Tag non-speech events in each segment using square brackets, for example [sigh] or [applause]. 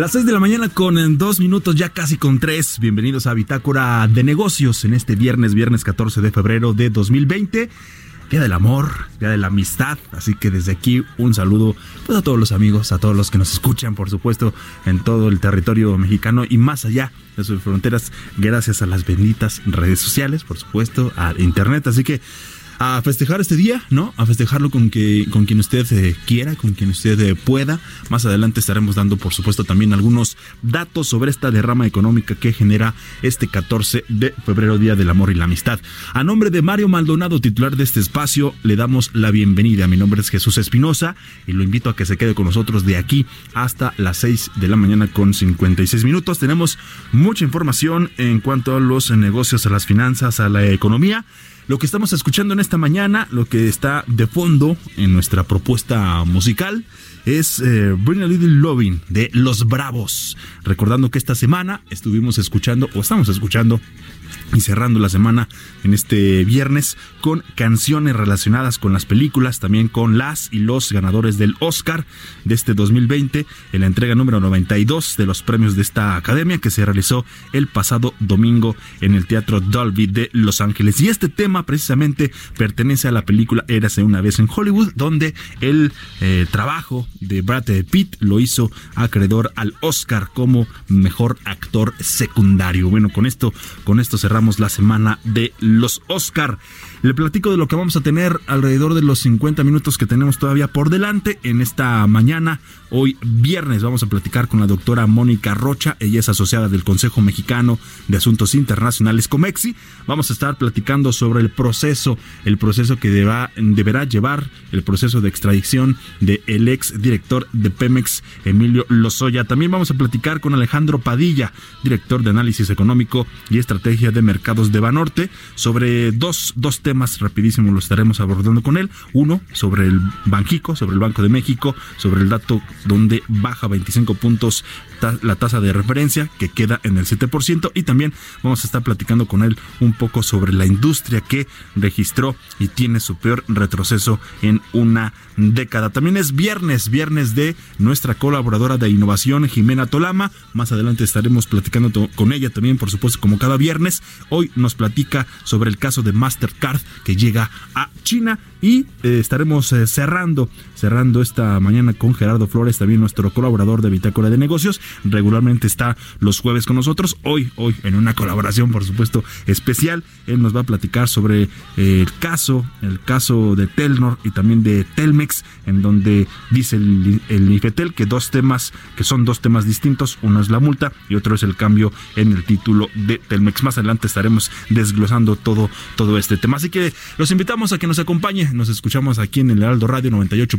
Las 6 de la mañana con en dos minutos, ya casi con tres. Bienvenidos a Bitácora de Negocios en este viernes, viernes 14 de febrero de 2020. Día del amor, día de la amistad. Así que desde aquí un saludo pues, a todos los amigos, a todos los que nos escuchan, por supuesto, en todo el territorio mexicano y más allá de sus fronteras, gracias a las benditas redes sociales, por supuesto, a internet. Así que a festejar este día, ¿no? A festejarlo con que con quien usted eh, quiera, con quien usted eh, pueda. Más adelante estaremos dando, por supuesto, también algunos datos sobre esta derrama económica que genera este 14 de febrero, Día del Amor y la Amistad. A nombre de Mario Maldonado, titular de este espacio, le damos la bienvenida. Mi nombre es Jesús Espinosa y lo invito a que se quede con nosotros de aquí hasta las 6 de la mañana con 56 minutos. Tenemos mucha información en cuanto a los negocios, a las finanzas, a la economía. Lo que estamos escuchando en esta mañana, lo que está de fondo en nuestra propuesta musical, es eh, Bring a Little Loving de Los Bravos. Recordando que esta semana estuvimos escuchando, o estamos escuchando, y cerrando la semana en este viernes con canciones relacionadas con las películas, también con las y los ganadores del Oscar de este 2020 en la entrega número 92 de los premios de esta academia que se realizó el pasado domingo en el Teatro Dolby de Los Ángeles. Y este tema precisamente pertenece a la película Érase una vez en Hollywood, donde el eh, trabajo de Brad Pitt lo hizo acreedor al Oscar como mejor actor secundario. Bueno, con esto, con esto cerramos la semana de los Oscar. Le platico de lo que vamos a tener alrededor de los 50 minutos que tenemos todavía por delante en esta mañana. Hoy viernes vamos a platicar con la doctora Mónica Rocha, ella es asociada del Consejo Mexicano de Asuntos Internacionales Comexi. Vamos a estar platicando sobre el proceso, el proceso que deberá, deberá llevar el proceso de extradición del el ex director de Pemex, Emilio Lozoya. También vamos a platicar con Alejandro Padilla, director de análisis económico y estrategia de mercados de Banorte, sobre dos, dos temas rapidísimo lo estaremos abordando con él. Uno, sobre el Banjico, sobre el Banco de México, sobre el dato donde baja 25 puntos la tasa de referencia que queda en el 7% y también vamos a estar platicando con él un poco sobre la industria que registró y tiene su peor retroceso en una década. También es viernes, viernes de nuestra colaboradora de innovación Jimena Tolama. Más adelante estaremos platicando con ella también, por supuesto, como cada viernes. Hoy nos platica sobre el caso de Mastercard que llega a China y eh, estaremos eh, cerrando cerrando esta mañana con Gerardo Flores, también nuestro colaborador de Bitácora de Negocios. Regularmente está los jueves con nosotros. Hoy, hoy, en una colaboración, por supuesto, especial. Él nos va a platicar sobre eh, el caso, el caso de Telnor y también de Telmex, en donde dice el, el IFETEL que dos temas, que son dos temas distintos. Uno es la multa y otro es el cambio en el título de Telmex. Más adelante estaremos desglosando todo, todo este tema. Así que los invitamos a que nos acompañe. Nos escuchamos aquí en el Heraldo Radio 98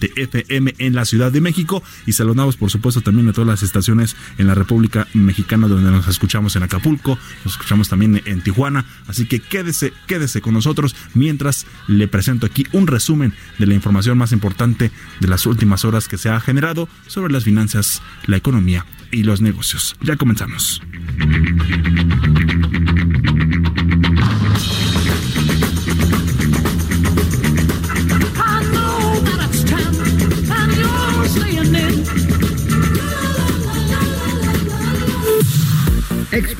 de FM en la Ciudad de México y saludamos por supuesto también a todas las estaciones en la República Mexicana donde nos escuchamos en Acapulco, nos escuchamos también en Tijuana, así que quédese, quédese con nosotros mientras le presento aquí un resumen de la información más importante de las últimas horas que se ha generado sobre las finanzas, la economía y los negocios. Ya comenzamos.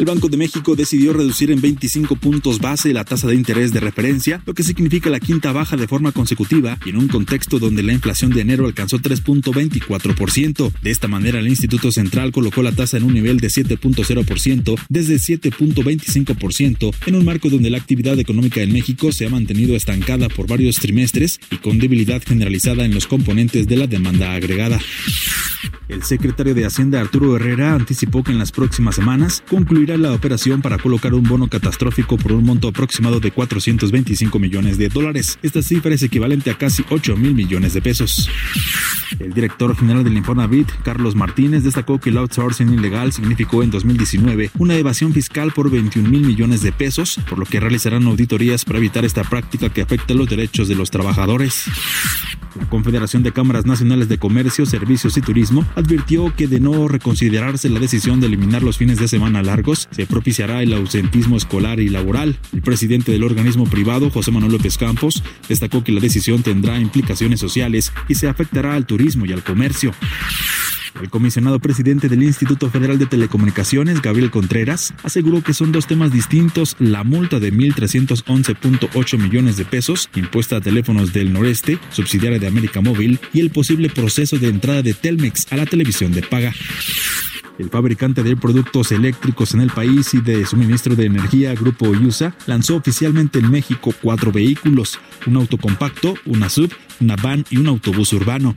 El Banco de México decidió reducir en 25 puntos base la tasa de interés de referencia, lo que significa la quinta baja de forma consecutiva y en un contexto donde la inflación de enero alcanzó 3.24%. De esta manera, el Instituto Central colocó la tasa en un nivel de 7.0% desde 7.25% en un marco donde la actividad económica en México se ha mantenido estancada por varios trimestres y con debilidad generalizada en los componentes de la demanda agregada. El secretario de Hacienda Arturo Herrera anticipó que en las próximas semanas concluirá la operación para colocar un bono catastrófico por un monto aproximado de 425 millones de dólares. Esta cifra es equivalente a casi 8 mil millones de pesos. El director general del Infonavit, Carlos Martínez, destacó que el outsourcing ilegal significó en 2019 una evasión fiscal por 21 mil millones de pesos, por lo que realizarán auditorías para evitar esta práctica que afecta los derechos de los trabajadores. La Confederación de Cámaras Nacionales de Comercio, Servicios y Turismo advirtió que de no reconsiderarse la decisión de eliminar los fines de semana largos, se propiciará el ausentismo escolar y laboral. El presidente del organismo privado, José Manuel López Campos, destacó que la decisión tendrá implicaciones sociales y se afectará al turismo y al comercio. El comisionado presidente del Instituto Federal de Telecomunicaciones, Gabriel Contreras, aseguró que son dos temas distintos la multa de 1.311.8 millones de pesos impuesta a teléfonos del noreste, subsidiaria de América Móvil, y el posible proceso de entrada de Telmex a la televisión de paga. El fabricante de productos eléctricos en el país y de suministro de energía, Grupo USA, lanzó oficialmente en México cuatro vehículos, un auto compacto, una sub, una van y un autobús urbano.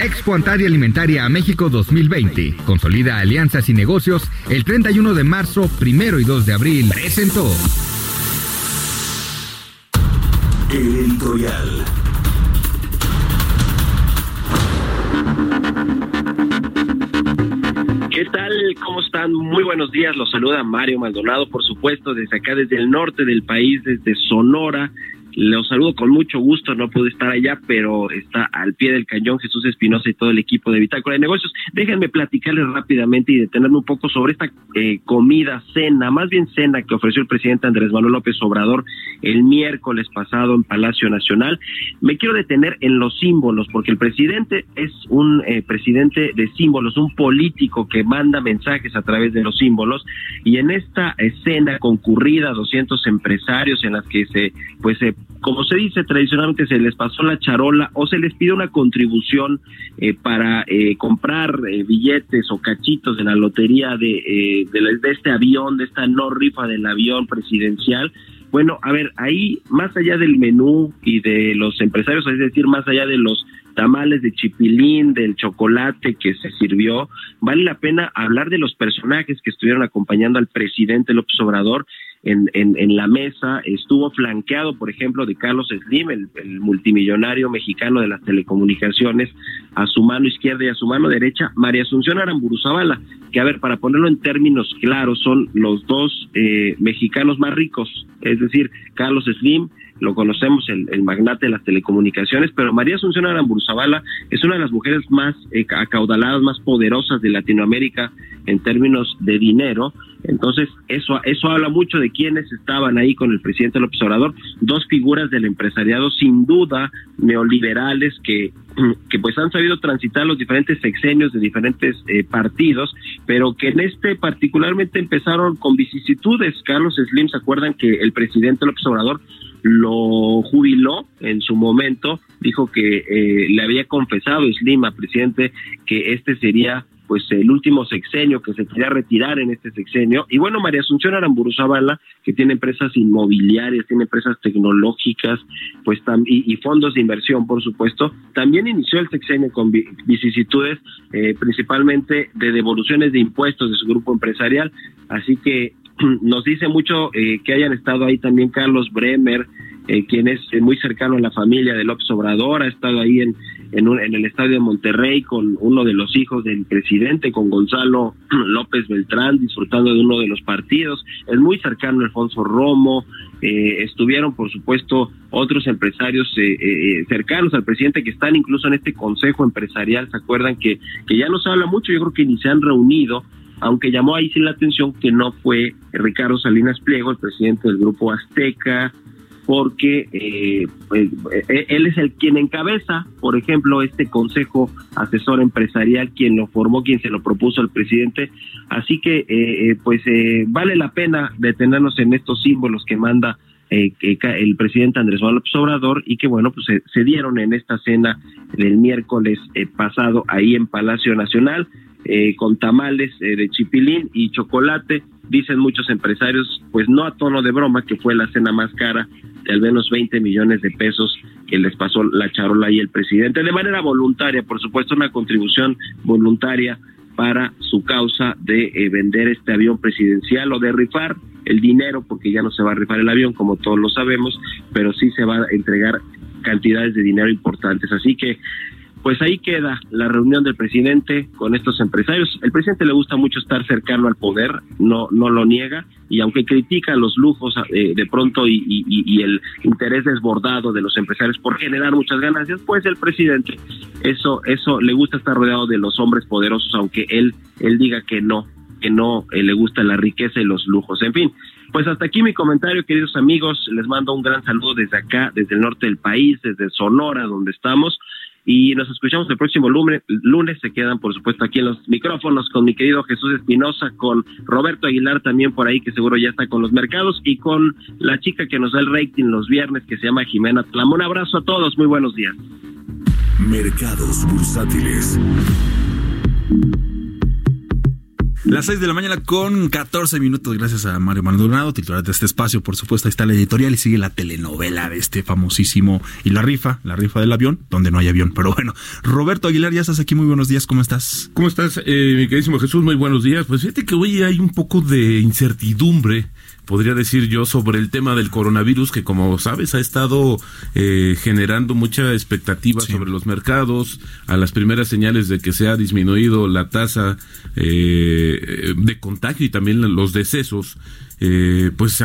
Expo Antaria Alimentaria México 2020. Consolida alianzas y negocios el 31 de marzo, 1 y 2 de abril. Presentó. El editorial. ¿Qué tal? ¿Cómo están? Muy buenos días. Los saluda Mario Maldonado, por supuesto, desde acá, desde el norte del país, desde Sonora. Los saludo con mucho gusto, no pude estar allá, pero está al pie del cañón Jesús Espinosa y todo el equipo de Bitácora de Negocios. Déjenme platicarles rápidamente y detenerme un poco sobre esta eh, comida, cena, más bien cena que ofreció el presidente Andrés Manuel López Obrador el miércoles pasado en Palacio Nacional. Me quiero detener en los símbolos, porque el presidente es un eh, presidente de símbolos, un político que manda mensajes a través de los símbolos, y en esta escena concurrida, 200 empresarios en las que se, pues se como se dice tradicionalmente, se les pasó la charola o se les pide una contribución eh, para eh, comprar eh, billetes o cachitos de la lotería de, de, de este avión, de esta no rifa del avión presidencial. Bueno, a ver, ahí más allá del menú y de los empresarios, es decir, más allá de los tamales de chipilín, del chocolate que se sirvió, vale la pena hablar de los personajes que estuvieron acompañando al presidente López Obrador en, en, la mesa, estuvo flanqueado, por ejemplo, de Carlos Slim, el, el, multimillonario mexicano de las telecomunicaciones, a su mano izquierda y a su mano derecha, María Asunción Aramburu Zavala, que a ver, para ponerlo en términos claros, son los dos eh, mexicanos más ricos, es decir, Carlos Slim, lo conocemos, el, el, magnate de las telecomunicaciones, pero María Asunción Aramburu Zavala es una de las mujeres más eh, acaudaladas, más poderosas de Latinoamérica en términos de dinero. Entonces, eso, eso habla mucho de quienes estaban ahí con el presidente López Obrador, dos figuras del empresariado sin duda neoliberales que, [clears throat] que pues han sabido transitar los diferentes sexenios de diferentes eh, partidos, pero que en este particularmente empezaron con vicisitudes. Carlos Slim, ¿se acuerdan que el presidente López Obrador lo jubiló en su momento, dijo que eh, le había confesado Slim presidente que este sería pues el último sexenio, que se quería retirar en este sexenio. Y bueno, María Asunción Aramburu Zavala, que tiene empresas inmobiliarias, tiene empresas tecnológicas, pues y, y fondos de inversión, por supuesto, también inició el sexenio con vicisitudes, eh, principalmente de devoluciones de impuestos de su grupo empresarial. Así que [clears throat] nos dice mucho eh, que hayan estado ahí también Carlos Bremer, eh, quien es muy cercano a la familia de López Obrador, ha estado ahí en, en, en, el estadio de Monterrey con uno de los hijos del presidente, con Gonzalo [clears throat] López Beltrán, disfrutando de uno de los partidos. Es muy cercano Alfonso Romo. Eh, estuvieron, por supuesto, otros empresarios eh, eh, cercanos al presidente que están incluso en este consejo empresarial. ¿Se acuerdan que, que ya no se habla mucho? Yo creo que ni se han reunido aunque llamó ahí sí la atención que no fue Ricardo Salinas Pliego, el presidente del Grupo Azteca, porque eh, pues, eh, él es el quien encabeza, por ejemplo, este consejo asesor empresarial, quien lo formó, quien se lo propuso al presidente. Así que, eh, pues, vale la pena detenernos en estos símbolos que manda el presidente Andrés Manuel Obrador y que, bueno, pues se, dieron en esta cena del miércoles pasado ahí en Palacio Nacional. Con tamales de chipilín y chocolate, dicen muchos empresarios, pues no a tono de broma, que fue la cena más cara de al menos 20 millones de pesos que les pasó la charola y el presidente, de manera voluntaria, por supuesto, una contribución voluntaria para su causa de eh, vender este avión presidencial o de rifar el dinero, porque ya no se va a rifar el avión, como todos lo sabemos, pero sí se va a entregar cantidades de dinero importantes. Así que pues ahí queda la reunión del presidente con estos empresarios. El presidente le gusta mucho estar cercano al poder, no, no lo niega, y aunque critica los lujos eh, de pronto y, el interés desbordado de los empresarios por generar muchas ganancias, pues el presidente eso, eso le gusta estar rodeado de los hombres poderosos, aunque él, él diga que no, que no eh, le gusta la riqueza y los lujos. En fin, pues hasta aquí mi comentario, queridos amigos. Les mando un gran saludo desde acá, desde el norte del país, desde Sonora, donde estamos. Y nos escuchamos el próximo lunes. lunes. Se quedan, por supuesto, aquí en los micrófonos con mi querido Jesús Espinosa, con Roberto Aguilar también por ahí, que seguro ya está con los mercados, y con la chica que nos da el rating los viernes, que se llama Jimena Tlamo. Un abrazo a todos, muy buenos días. Mercados bursátiles. Las 6 de la mañana con 14 minutos, gracias a Mario Maldonado, titular de este espacio, por supuesto, ahí está la editorial y sigue la telenovela de este famosísimo y la rifa, la rifa del avión, donde no hay avión, pero bueno. Roberto Aguilar, ya estás aquí, muy buenos días, ¿cómo estás? ¿Cómo estás, eh, mi queridísimo Jesús? Muy buenos días. Pues fíjate que hoy hay un poco de incertidumbre podría decir yo, sobre el tema del coronavirus, que como sabes ha estado eh, generando mucha expectativa sobre los mercados, a las primeras señales de que se ha disminuido la tasa eh, de contagio y también los decesos eh, pues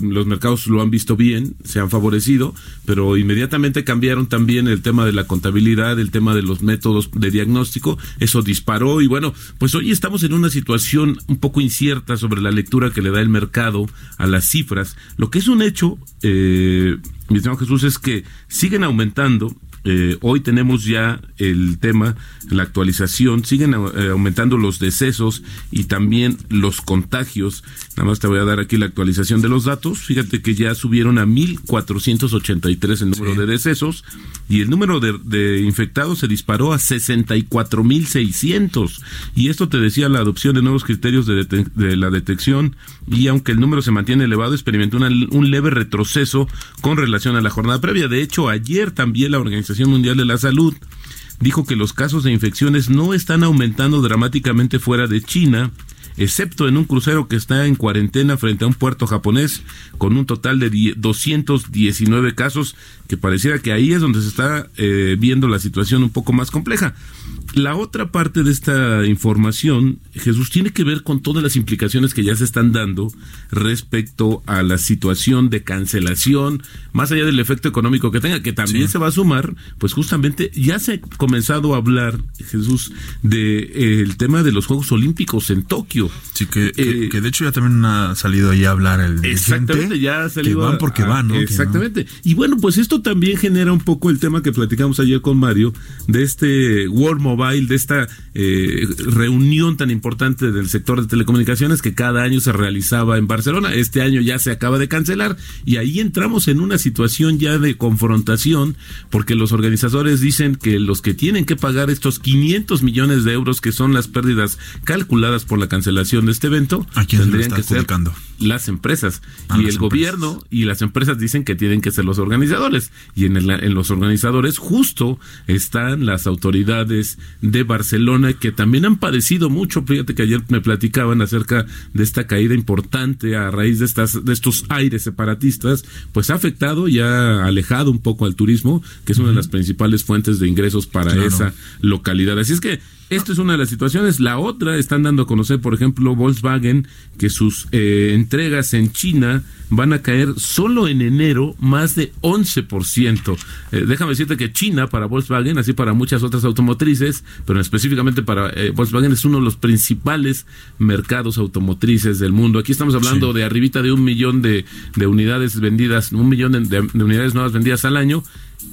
los mercados lo han visto bien, se han favorecido, pero inmediatamente cambiaron también el tema de la contabilidad, el tema de los métodos de diagnóstico, eso disparó y bueno, pues hoy estamos en una situación un poco incierta sobre la lectura que le da el mercado a las cifras. Lo que es un hecho, eh, mi Jesús, es que siguen aumentando eh, hoy tenemos ya el tema, la actualización, siguen eh, aumentando los decesos y también los contagios. Nada más te voy a dar aquí la actualización de los datos. Fíjate que ya subieron a 1.483 el número de decesos y el número de, infectados se disparó a 64.600. Y esto te decía la adopción de nuevos criterios de, de la detección y aunque el número se mantiene elevado, experimentó un leve retroceso con relación a la jornada previa. De hecho, ayer también la organización Mundial de la Salud dijo que los casos de infecciones no están aumentando dramáticamente fuera de China, excepto en un crucero que está en cuarentena frente a un puerto japonés con un total de 219 casos, que pareciera que ahí es donde se está eh, viendo la situación un poco más compleja. La otra parte de esta información, Jesús, tiene que ver con todas las implicaciones que ya se están dando respecto a la situación de cancelación, más allá del efecto económico que tenga, que también se va a sumar, pues justamente ya se ha comenzado a hablar, Jesús, de eh, el tema de los Juegos Olímpicos en Tokio. Sí, que, que, eh, de hecho ya también ha salido ahí a hablar el Exactamente, ya ha salido. Que van porque van, ¿no? Exactamente. Y bueno, pues esto también genera un poco el tema que platicamos ayer con Mario, de este World Mobile de esta eh, reunión tan importante del sector de telecomunicaciones que cada año se realizaba en Barcelona. Este año ya se acaba de cancelar y ahí entramos en una situación ya de confrontación porque los organizadores dicen que los que tienen que pagar estos 500 millones de euros que son las pérdidas calculadas por la cancelación de este evento tendrían que ser las empresas. y el gobierno y las empresas dicen que tienen que ser los organizadores. Y en, en los organizadores justo están las autoridades de Barcelona que también han padecido mucho. Fíjate que ayer me platicaban acerca de esta caída importante a raíz de, estas, de estos aires separatistas, pues ha afectado y ha alejado un poco al turismo, que es una de las principales fuentes de ingresos para esa localidad. Así es que esto es una de las situaciones. La otra, están dando a conocer, por ejemplo, Volkswagen, que sus eh, entregas en China van a caer solo en enero más de 11%. Eh, déjame decirte que China para Volkswagen, así para muchas otras automotrices, pero específicamente para eh, Volkswagen es uno de los principales mercados automotrices del mundo. Aquí estamos hablando de arribita de un millón de, unidades vendidas, un millón de unidades nuevas vendidas al año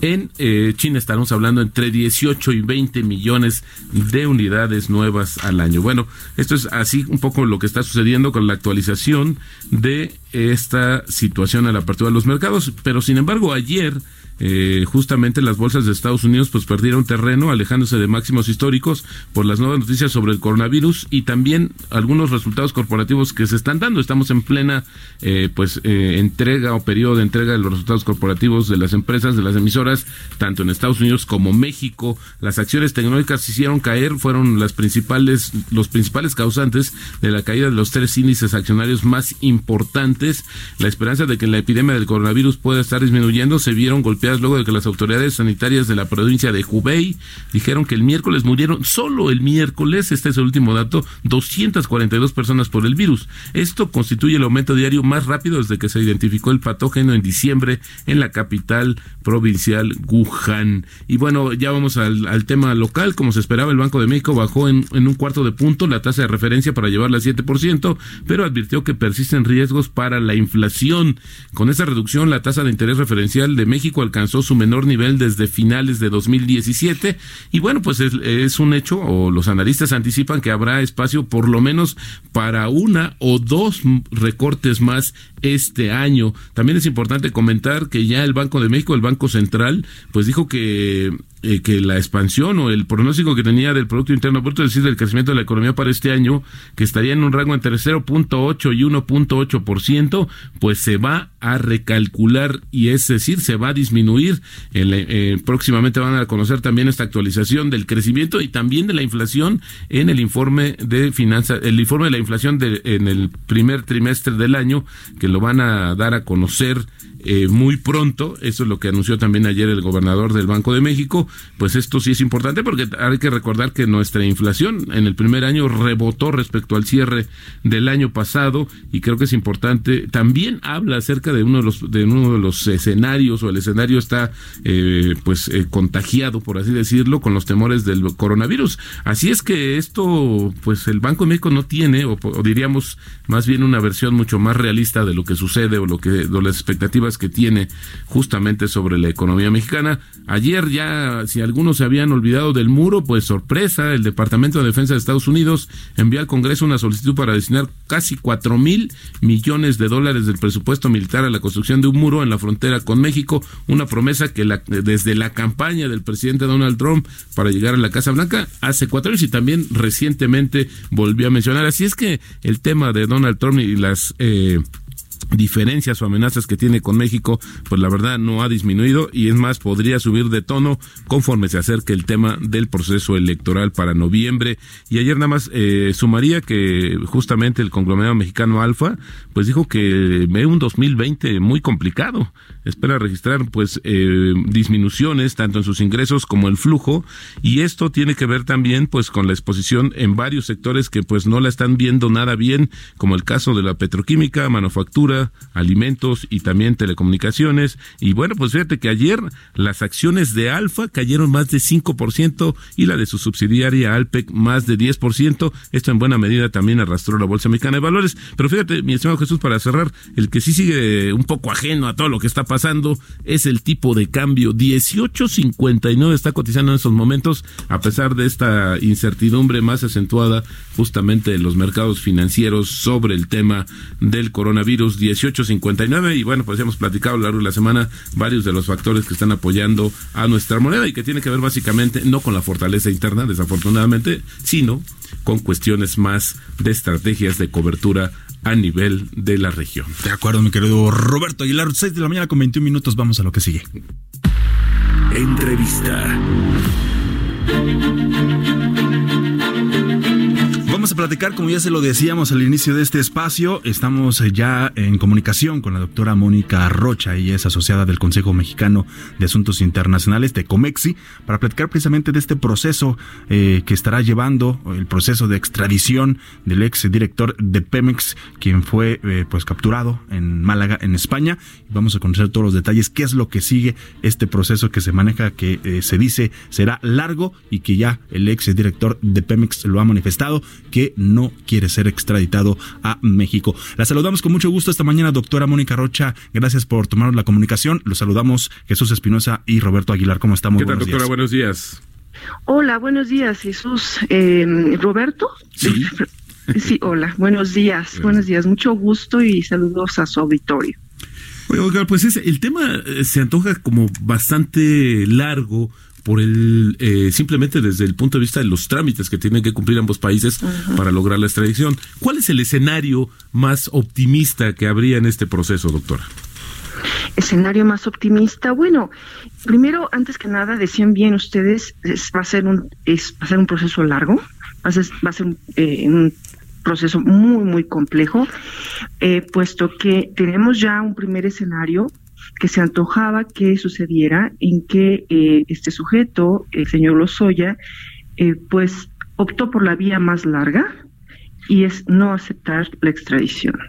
en eh, China estaremos hablando entre 18 y 20 millones de unidades nuevas al año. Bueno, esto es así un poco lo que está sucediendo con la actualización de esta situación a la apertura de los mercados. Pero sin embargo, ayer eh, justamente las bolsas de Estados Unidos pues perdieron terreno alejándose de máximos históricos por las nuevas noticias sobre el coronavirus y también algunos resultados corporativos que se están dando. Estamos en plena eh, pues eh, entrega o periodo de entrega de los resultados corporativos de las empresas, de las emisoras, tanto en Estados Unidos como México. Las acciones tecnológicas se hicieron caer, fueron las principales, los principales causantes de la caída de los tres índices accionarios más importantes. La esperanza de que la epidemia del coronavirus pueda estar disminuyendo se vieron golpeadas luego de que las autoridades sanitarias de la provincia de Hubei dijeron que el miércoles murieron, solo el miércoles, este es el último dato, 242 personas por el virus. Esto constituye el aumento diario más rápido desde que se identificó el patógeno en diciembre en la capital provincial Wuhan. Y bueno, ya vamos al, tema local. Como se esperaba, el Banco de México bajó en, en un cuarto de punto la tasa de referencia para llevarla a 7%, pero advirtió que persisten riesgos para la inflación. Con esa reducción, la tasa de interés referencial de México alcanzó alcanzó su menor nivel desde finales de 2017 y bueno, pues es, un hecho o los analistas anticipan que habrá espacio por lo menos para una o dos recortes más este año. También es importante comentar que ya el Banco de México, el Banco Central, pues dijo que eh, que la expansión o el pronóstico que tenía del Producto Interno Bruto, es decir, del crecimiento de la economía para este año, que estaría en un rango entre 0.8 y 1.8%, pues se va a recalcular y es decir, se va a disminuir. Eh, próximamente van a conocer también esta actualización del crecimiento y también de la inflación en el informe de finanzas, el informe de la inflación de, en el primer trimestre del año, que lo van a dar a conocer eh, muy pronto. Eso es lo que anunció también ayer el gobernador del Banco de México. Pues esto sí es importante porque hay que recordar que nuestra inflación en el primer año rebotó respecto al cierre del año pasado y creo que es importante. También habla acerca de uno de los de uno de los escenarios o el escenario está eh, pues eh, contagiado por así decirlo con los temores del coronavirus. Así es que esto pues el Banco de México no tiene o, diríamos más bien una versión mucho más realista de lo que sucede o lo que de las expectativas que tiene justamente sobre la economía mexicana. Ayer ya, si algunos se habían olvidado del muro, pues sorpresa, el Departamento de Defensa de Estados Unidos envió al Congreso una solicitud para destinar casi cuatro mil millones de dólares del presupuesto militar a la construcción de un muro en la frontera con México, una promesa que la, desde la campaña del presidente Donald Trump para llegar a la Casa Blanca hace cuatro años y también recientemente volvió a mencionar. Así es que el tema de Donald Trump y las eh, diferencias o amenazas que tiene con México, pues la verdad no ha disminuido y es más, podría subir de tono conforme se acerque el tema del proceso electoral para noviembre. Y ayer nada más eh, sumaría que justamente el conglomerado mexicano Alfa, pues dijo que ve un 2020 muy complicado. Espera registrar pues eh, disminuciones tanto en sus ingresos como el flujo y esto tiene que ver también pues con la exposición en varios sectores que pues no la están viendo nada bien, como el caso de la petroquímica, manufactura, alimentos y también telecomunicaciones. Y bueno, pues fíjate que ayer las acciones de Alfa cayeron más de 5% y la de su subsidiaria Alpec más de 10%. Esto en buena medida también arrastró la Bolsa Mexicana de Valores. Pero fíjate, mi estimado Jesús, para cerrar, el que sí sigue un poco ajeno a todo lo que está pasando es el tipo de cambio. 18.59 está cotizando en estos momentos, a pesar de esta incertidumbre más acentuada justamente en los mercados financieros sobre el tema del coronavirus. 18.59 y bueno, pues hemos platicado a lo largo de la semana varios de los factores que están apoyando a nuestra moneda y que tiene que ver básicamente no con la fortaleza interna, desafortunadamente, sino con cuestiones más de estrategias de cobertura a nivel de la región. De acuerdo, mi querido Roberto Aguilar, 6 de la mañana con 21 minutos, vamos a lo que sigue. Entrevista. A platicar, como ya se lo decíamos al inicio de este espacio, estamos eh, ya en comunicación con la doctora Mónica Rocha, ella es asociada del Consejo Mexicano de Asuntos Internacionales de Comexi, para platicar precisamente de este proceso eh, que estará llevando, el proceso de extradición del ex director de Pemex, quien fue eh, pues capturado en Málaga, en España. Vamos a conocer todos los detalles, qué es lo que sigue este proceso que se maneja, que se dice será largo y que ya el ex director de Pemex lo ha manifestado no quiere ser extraditado a México. La saludamos con mucho gusto esta mañana, doctora Mónica Rocha. Gracias por tomar la comunicación. Los saludamos Jesús Espinosa y Roberto Aguilar. ¿Cómo estamos? ¿Qué tal, doctora? Buenos días. Hola, buenos días, Jesús. Eh, Roberto. Sí. [laughs] Sí, hola, buenos días, buenos días, mucho gusto y saludos a su auditorio. Oiga, pues el tema eh, se antoja como bastante largo, por el eh, simplemente desde el punto de vista de los trámites que tienen que cumplir ambos países para lograr la extradición. ¿Cuál es el escenario más optimista que habría en este proceso, doctora? Escenario más optimista. Bueno, primero, antes que nada, decían bien ustedes, va a ser un es, va a ser un proceso largo, va a ser, va a ser eh, un proceso muy muy complejo, eh, puesto que tenemos ya un primer escenario que se antojaba que sucediera en que eh, este sujeto, el señor Lozoya, eh, pues optó por la vía más larga y es no aceptar la extradición.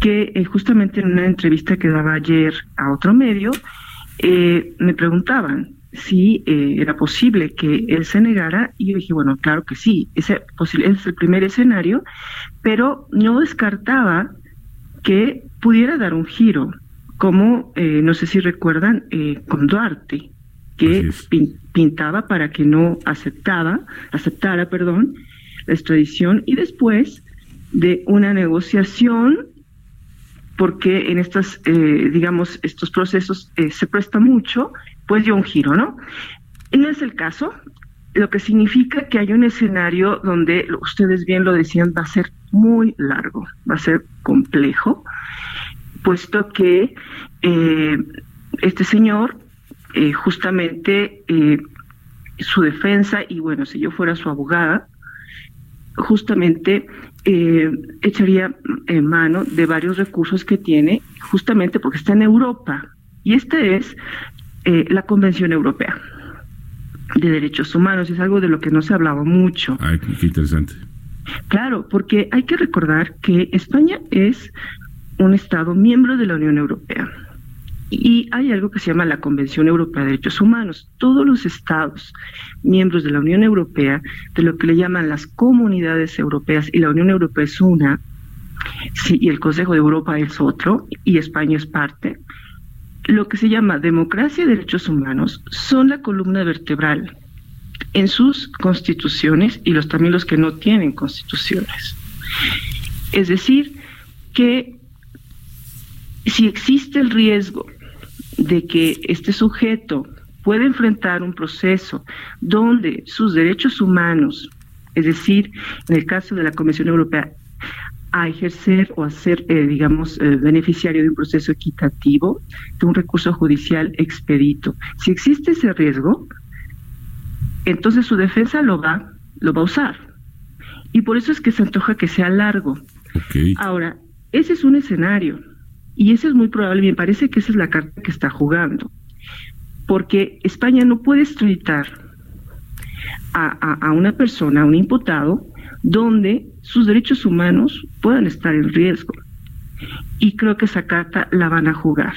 Que eh, justamente en una entrevista que daba ayer a otro medio, me preguntaban si era posible que él se negara y yo dije, bueno, claro que sí, ese, es el primer escenario, pero no descartaba que pudiera dar un giro como, eh, no sé si recuerdan, eh, con Duarte, que pintaba para que no aceptaba, aceptara, perdón, la extradición y después de una negociación, porque en estas, eh, digamos, estos procesos se presta mucho, pues dio un giro, ¿no? No es el caso, lo que significa que hay un escenario donde, ustedes bien lo decían, va a ser muy largo, va a ser complejo, puesto que eh, este señor eh, justamente eh, su defensa, y bueno, si yo fuera su abogada, justamente echaría en mano de varios recursos que tiene, justamente porque está en Europa. Y esta es la Convención Europea de Derechos Humanos, es algo de lo que no se hablaba mucho. Ay, qué interesante. Claro, porque hay que recordar que España es un Estado miembro de la Unión Europea. Y hay algo que se llama la Convención Europea de Derechos Humanos. Todos los estados miembros de la Unión Europea, de lo que le llaman las comunidades europeas, y la Unión Europea es una, sí, y el Consejo de Europa es otro, y España es parte, lo que se llama democracia y derechos humanos son la columna vertebral en sus constituciones y los también los que no tienen constituciones. Es decir, que si existe el riesgo de que este sujeto pueda enfrentar un proceso donde sus derechos humanos, es decir, en el caso de la Convención Europea, a ejercer o a ser, eh, digamos, eh, beneficiario de un proceso equitativo, de un recurso judicial expedito. Si existe ese riesgo, entonces su defensa lo va, lo va a usar. Y por eso es que se antoja que sea largo. Ahora, ese es un escenario. Y eso es muy probable, me parece que esa es la carta que está jugando, porque España no puede extraditar a, una persona, a un imputado, donde sus derechos humanos puedan estar en riesgo. Y creo que esa carta la van a jugar.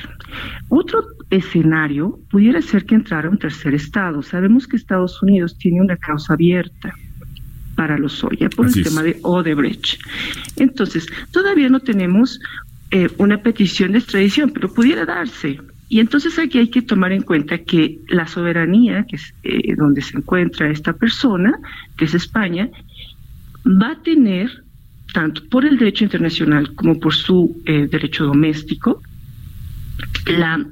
Otro escenario pudiera ser que entrara un tercer estado. Sabemos que Estados Unidos tiene una causa abierta para los Soya por el tema de Odebrecht. Entonces, todavía no tenemos eh, una petición de extradición, pero pudiera darse. Y entonces aquí hay que tomar en cuenta que la soberanía, que es eh, donde se encuentra esta persona, que es España, va a tener, tanto por el derecho internacional como por su eh, derecho doméstico, la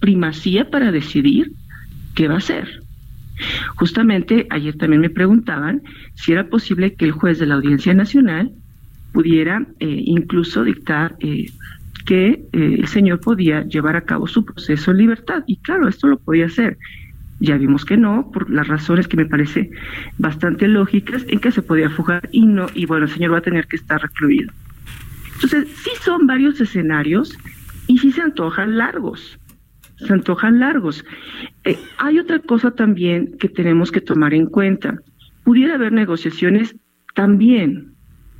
primacía para decidir qué va a hacer. Justamente ayer también me preguntaban si era posible que el juez de la Audiencia Nacional pudiera eh, incluso dictar eh, que eh, el señor podía llevar a cabo su proceso en libertad. Y claro, esto lo podía hacer. Ya vimos que no, por las razones que me parece bastante lógicas, en que se podía fugar y no, y bueno, el señor va a tener que estar recluido. Entonces, sí son varios escenarios y sí se antojan largos se antojan largos. Hay otra cosa también que tenemos que tomar en cuenta. Pudiera haber negociaciones también,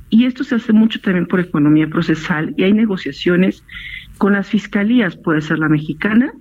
y esto se hace mucho también por economía procesal, y hay negociaciones con las fiscalías, puede ser la mexicana,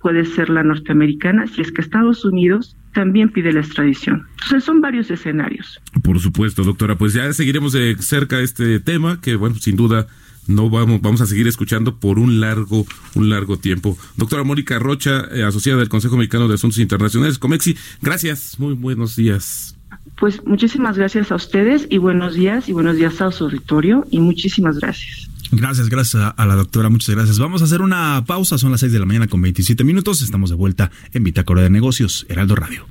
puede ser la norteamericana, si es que Estados Unidos también pide la extradición. Entonces son varios escenarios. Por supuesto, doctora, pues ya seguiremos de cerca este tema, que bueno, sin duda no vamos, vamos a seguir escuchando por un largo, un largo tiempo. Doctora Mónica Rocha, eh, asociada del Consejo Mexicano de Asuntos Internacionales, Comexi, gracias, muy buenos días. Pues muchísimas gracias a ustedes y buenos días y buenos días a su auditorio y muchísimas gracias. Gracias, gracias a la doctora, muchas gracias. Vamos a hacer una pausa, son las 6 de la mañana con 27 minutos, estamos de vuelta en Bitácora de Negocios, Heraldo Radio.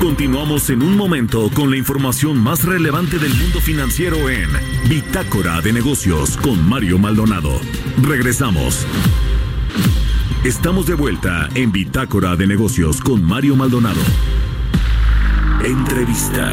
Continuamos en un momento con la información más relevante del mundo financiero en Bitácora de Negocios con Mario Maldonado. Regresamos. Estamos de vuelta en Bitácora de Negocios con Mario Maldonado. Entrevista.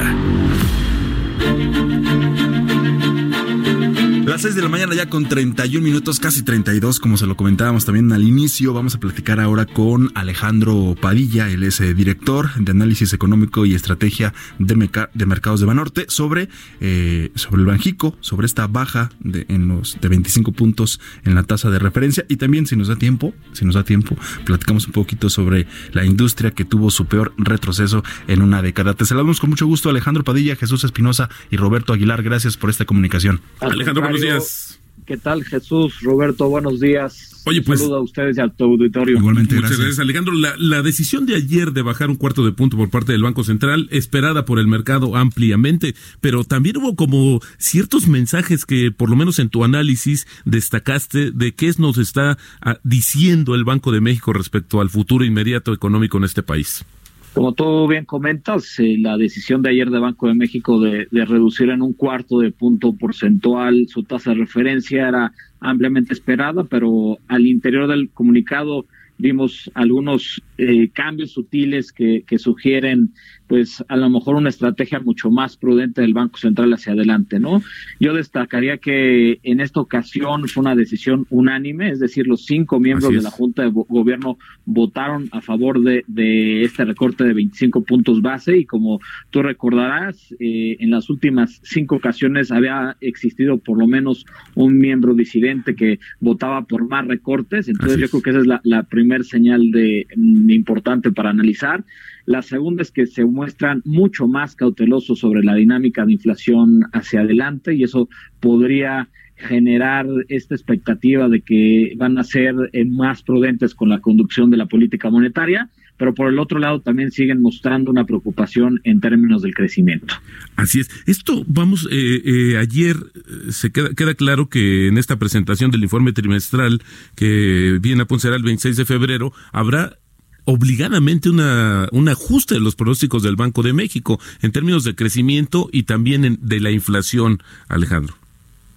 Las 6 de la mañana ya con 31 minutos, casi 32, como se lo comentábamos también al inicio. Vamos a platicar ahora con Alejandro Padilla, él es eh, director de análisis económico y estrategia de, de mercados de Banorte, sobre, eh, sobre el Banjico, sobre esta baja de, en los, de 25 puntos en la tasa de referencia. Y también, si nos da tiempo, si nos da tiempo, platicamos un poquito sobre la industria que tuvo su peor retroceso en una década. Te saludamos con mucho gusto, Alejandro Padilla, Jesús Espinosa y Roberto Aguilar. Gracias por esta comunicación. Alejandro, días. ¿Qué tal, Jesús? Roberto, buenos días. Oye, pues. Saludo a ustedes y a tu auditorio. Igualmente, Muchas gracias. Alejandro. La, la, decisión de ayer de bajar un cuarto de punto por parte del Banco Central, esperada por el mercado ampliamente, pero también hubo como ciertos mensajes que, por lo menos en tu análisis, destacaste de qué nos está ah, diciendo el Banco de México respecto al futuro inmediato económico en este país. Como tú bien comentas, eh, la decisión de ayer de Banco de México de, de, reducir en un cuarto de punto porcentual su tasa de referencia era ampliamente esperada, pero al interior del comunicado vimos algunos eh, cambios sutiles que, que, sugieren pues a lo mejor una estrategia mucho más prudente del Banco Central hacia adelante, ¿no? Yo destacaría que en esta ocasión fue una decisión unánime, es decir, los cinco miembros de la Junta de Gobierno votaron a favor de, de, este recorte de 25 puntos base y como tú recordarás, eh, en las últimas cinco ocasiones había existido por lo menos un miembro disidente que votaba por más recortes, entonces Así yo creo que esa es la, la primera señal de importante para analizar. La segunda es que se muestran mucho más cautelosos sobre la dinámica de inflación hacia adelante y eso podría generar esta expectativa de que van a ser eh, más prudentes con la conducción de la política monetaria, pero por el otro lado también siguen mostrando una preocupación en términos del crecimiento. Así es. Esto, vamos, eh, eh, ayer se queda, queda claro que en esta presentación del informe trimestral que viene a Ponce el 26 de febrero, habrá obligadamente una, un ajuste de los pronósticos del Banco de México en términos de crecimiento y también en, de la inflación, Alejandro.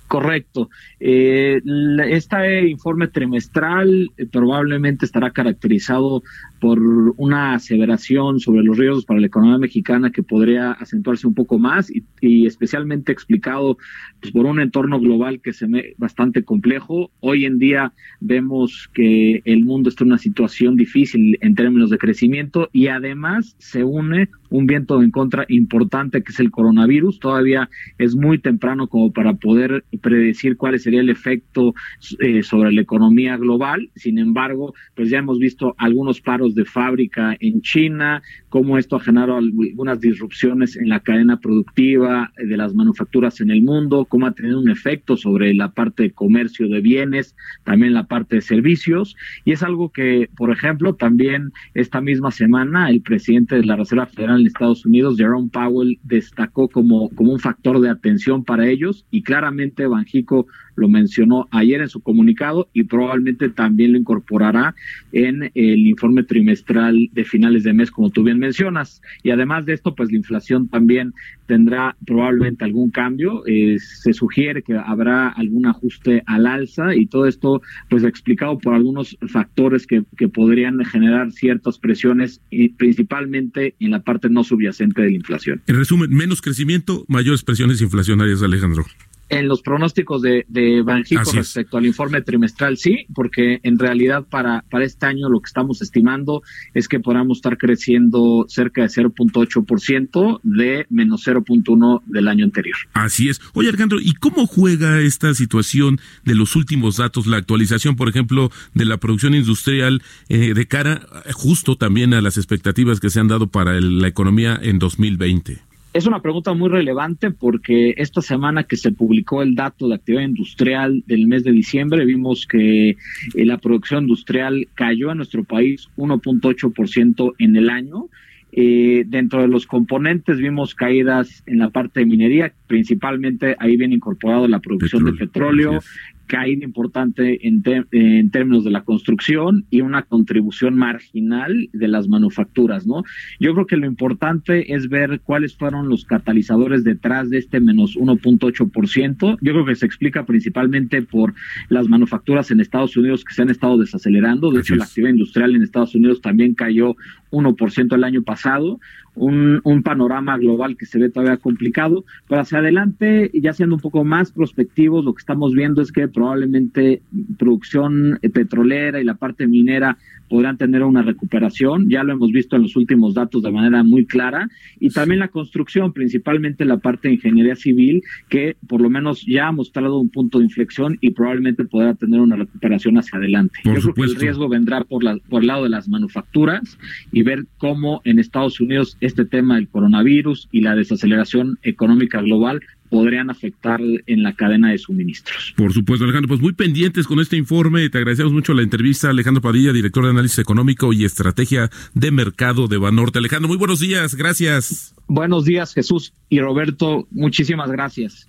Correcto. Eh, este informe trimestral eh, probablemente estará caracterizado por una aseveración sobre los riesgos para la economía mexicana que podría acentuarse un poco más y, especialmente explicado pues, por un entorno global que se ve bastante complejo. Hoy en día vemos que el mundo está en una situación difícil en términos de crecimiento y además se une un viento en contra importante que es el coronavirus. Todavía es muy temprano como para poder predecir cuál sería el efecto eh, sobre la economía global. Sin embargo, pues ya hemos visto algunos paros de fábrica en China, cómo esto ha generado algunas disrupciones en la cadena productiva de las manufacturas en el mundo, cómo ha tenido un efecto sobre la parte de comercio de bienes, también la parte de servicios. Y es algo que, por ejemplo, también esta misma semana el presidente de la Reserva Federal en Estados Unidos, Jerome Powell, destacó como, como un factor de atención para ellos y claramente Banjico lo mencionó ayer en su comunicado y probablemente también lo incorporará en el informe trimestral de finales de mes, como tú bien mencionas. Y además de esto, pues la inflación también tendrá probablemente algún cambio. Eh, se sugiere que habrá algún ajuste al alza y todo esto, pues explicado por algunos factores que, que podrían generar ciertas presiones, y principalmente en la parte no subyacente de la inflación. En resumen, menos crecimiento, mayores presiones inflacionarias, Alejandro. En los pronósticos de, de Banjico respecto al informe trimestral, sí, porque en realidad para, para este año lo que estamos estimando es que podamos estar creciendo cerca de 0.8% de menos 0.1 del año anterior. Así es. Oye, Alejandro, ¿y cómo juega esta situación de los últimos datos, la actualización, por ejemplo, de la producción industrial eh, de cara justo también a las expectativas que se han dado para la economía en 2020? Es una pregunta muy relevante porque esta semana que se publicó el dato de actividad industrial del mes de diciembre, vimos que eh, la producción industrial cayó en nuestro país 1.8% en el año. Eh, dentro de los componentes vimos caídas en la parte de minería, principalmente ahí viene incorporado la producción de petróleo, caída importante en, en, términos de la construcción y una contribución marginal de las manufacturas, ¿no? Yo creo que lo importante es ver cuáles fueron los catalizadores detrás de este menos 1.8%. Yo creo que se explica principalmente por las manufacturas en Estados Unidos que se han estado desacelerando. De hecho, la actividad industrial en Estados Unidos también cayó 1% el año pasado un, un, panorama global que se ve todavía complicado, pero hacia adelante, ya siendo un poco más prospectivos, lo que estamos viendo es que probablemente producción petrolera y la parte minera podrán tener una recuperación, ya lo hemos visto en los últimos datos de manera muy clara, y también la construcción, principalmente la parte de ingeniería civil, que por lo menos ya ha mostrado un punto de inflexión y probablemente podrá tener una recuperación hacia adelante. Por Yo supuesto. creo que el riesgo vendrá por, la, por el lado de las manufacturas y ver cómo en Estados Unidos este tema del coronavirus y la desaceleración económica global podrían afectar en la cadena de suministros. Por supuesto, Alejandro, pues muy pendientes con este informe. Te agradecemos mucho la entrevista, Alejandro Padilla, director de análisis económico y estrategia de mercado de Banorte. Alejandro, muy buenos días, gracias. Buenos días, Jesús y Roberto, muchísimas gracias.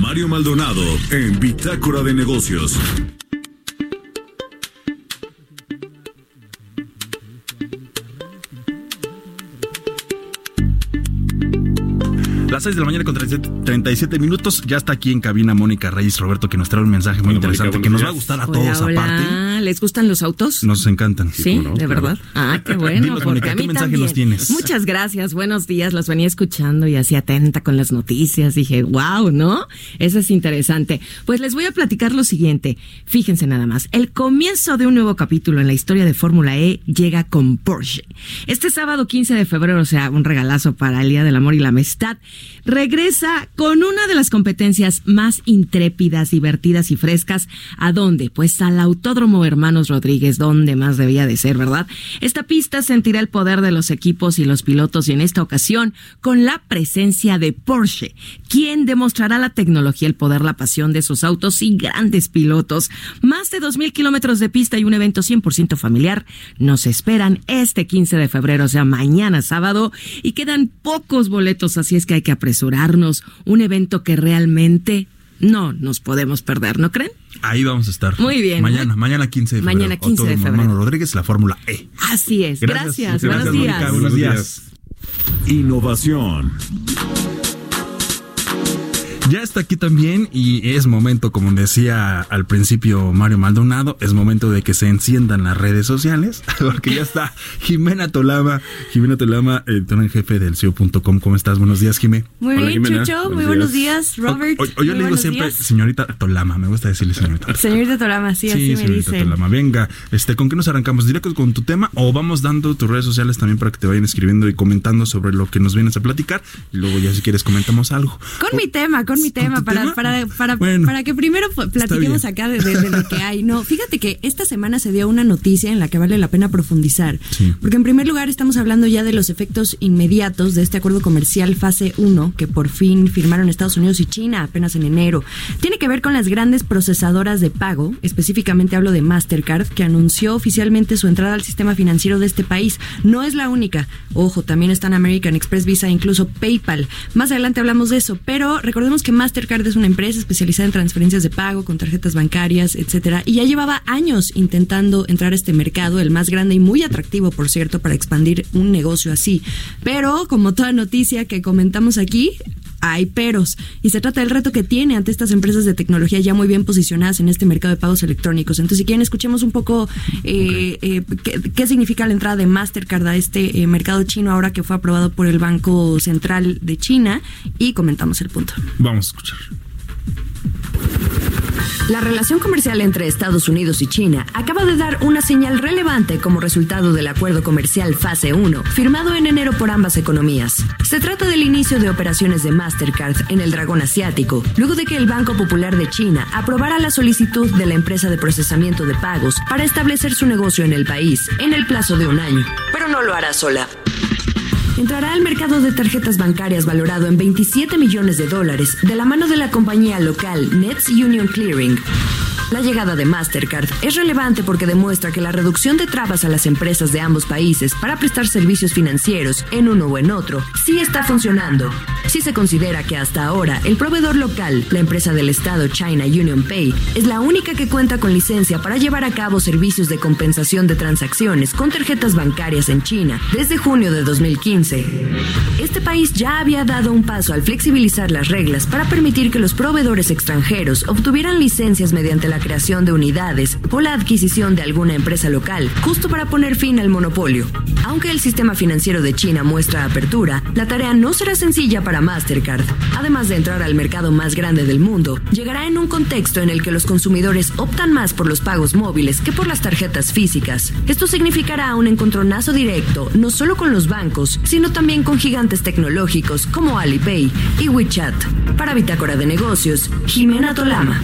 Mario Maldonado en Bitácora de Negocios. Las 6 de la mañana con 37 minutos. Ya está aquí en cabina Mónica Reyes Roberto, que nos trae un mensaje muy Hola, interesante Mónica, que nos va a gustar a Hola, todos hola. aparte. ¿Les gustan los autos? Nos encantan. Sí, no, de claro. verdad. Ah, qué [laughs] bueno, Dinos, porque Mónica, a ¿qué mí mensaje también. nos tienes? Muchas gracias, buenos días, los venía escuchando y así atenta con las noticias. Dije, wow, ¿no? Eso es interesante. Pues les voy a platicar lo siguiente. Fíjense nada más, el comienzo de un nuevo capítulo en la historia de Fórmula E llega con Porsche. Este sábado 15 de febrero, o sea, un regalazo para el Día del Amor y la Amistad, regresa con una de las competencias más intrépidas, divertidas y frescas. ¿A dónde? Pues al Autódromo Hermanos Rodríguez, donde más debía de ser, ¿verdad? Esta pista sentirá el poder de los equipos y los pilotos y en esta ocasión con la presencia de Porsche, quien demostrará la tecnología, el poder, la pasión de sus autos y grandes pilotos. Más de 2.000 kilómetros de pista y un evento 100% familiar nos esperan este 15 de febrero, o sea, mañana sábado, y quedan pocos boletos, así es que hay que apresurarnos. Un evento que realmente no nos podemos perder, ¿no creen? Ahí vamos a estar. Muy bien. Mañana, mañana 15 de febrero. Mañana 15 de febrero. Hermano Rodríguez, la Fórmula E. Así es. Gracias. muchas Buenos Mónica. días. Buenos días. Innovación. Ya está aquí también y es momento, como decía al principio Mario Maldonado, es momento de que se enciendan las redes sociales, [laughs] porque ya está Jimena Tolama, Jimena Tolama, editora en jefe del CEO.com. ¿Cómo estás? Buenos días, Jimé. Muy Hola, bien, Jimena. Chucho. Muy Buenos buenos días. días, Robert. O- o- o yo Muy le digo buenos siempre días. señorita Tolama, me gusta decirle señorita. Señorita Tolama, sí, así me señorita dicen. Tolama. Venga, este, ¿con qué nos arrancamos? ¿Directo con tu tema o vamos dando tus redes sociales también para que te vayan escribiendo y comentando sobre lo que nos vienes a platicar? Y luego ya si quieres comentamos algo. Con mi tema, con mi ¿Con tema, tu para, tema? para, para, Bueno, para que primero platiquemos acá de, de- de lo que hay. No, fíjate que esta semana se dio una noticia en la que vale la pena profundizar. Sí. Porque en primer lugar estamos hablando ya de los efectos inmediatos de este acuerdo comercial fase 1 que por fin firmaron Estados Unidos y China apenas en enero. Tiene que ver con las grandes procesadoras de pago, específicamente hablo de Mastercard, que anunció oficialmente su entrada al sistema financiero de este país. No es la única. Ojo, también están American Express, Visa e incluso PayPal. Más adelante hablamos de eso, pero recordemos que que Mastercard es una empresa especializada en transferencias de pago con tarjetas bancarias, etcétera, y ya llevaba años intentando entrar a este mercado, el más grande y muy atractivo, por cierto, para expandir un negocio así. Pero, como toda noticia que comentamos aquí, hay peros. Y se trata del reto que tiene ante estas empresas de tecnología ya muy bien posicionadas en este mercado de pagos electrónicos. Entonces, si quieren, escuchemos un poco eh, eh, qué, significa la entrada de Mastercard a este eh, mercado chino ahora que fue aprobado por el Banco Central de China y comentamos el punto. Vamos a escuchar. La relación comercial entre Estados Unidos y China acaba de dar una señal relevante como resultado del acuerdo comercial Fase 1, firmado en enero por ambas economías. Se trata del inicio de operaciones de Mastercard en el dragón asiático, luego de que el Banco Popular de China aprobara la solicitud de la empresa de procesamiento de pagos para establecer su negocio en el país en el plazo de un año. Pero no lo hará sola entrará al mercado de tarjetas bancarias valorado en 27 millones de dólares de la mano de la compañía local Nets Union Clearing. La llegada de Mastercard es relevante porque demuestra que la reducción de trabas a las empresas de ambos países para prestar servicios financieros en uno o en otro sí está funcionando. Si se considera que hasta ahora el proveedor local, la empresa del Estado China Union Pay, es la única que cuenta con licencia para llevar a cabo servicios de compensación de transacciones con tarjetas bancarias en China desde junio de 2015. Este país ya había dado un paso al flexibilizar las reglas para permitir que los proveedores extranjeros obtuvieran licencias mediante la creación de unidades o la adquisición de alguna empresa local, justo para poner fin al monopolio. Aunque el sistema financiero de China muestra apertura, la tarea no será sencilla para Mastercard. Además de entrar al mercado más grande del mundo, llegará en un contexto en el que los consumidores optan más por los pagos móviles que por las tarjetas físicas. Esto significará un encontronazo directo, no solo con los bancos, sino también con gigantes tecnológicos como Alipay y WeChat. Para Bitácora de Negocios, Jimena Tolama.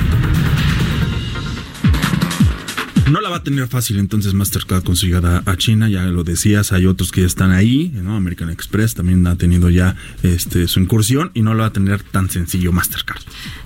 No la va a tener fácil entonces Mastercard con su llegada a China, ya lo decías, hay otros que ya están ahí, ¿no? American Express también ha tenido ya este su incursión y no lo va a tener tan sencillo Mastercard.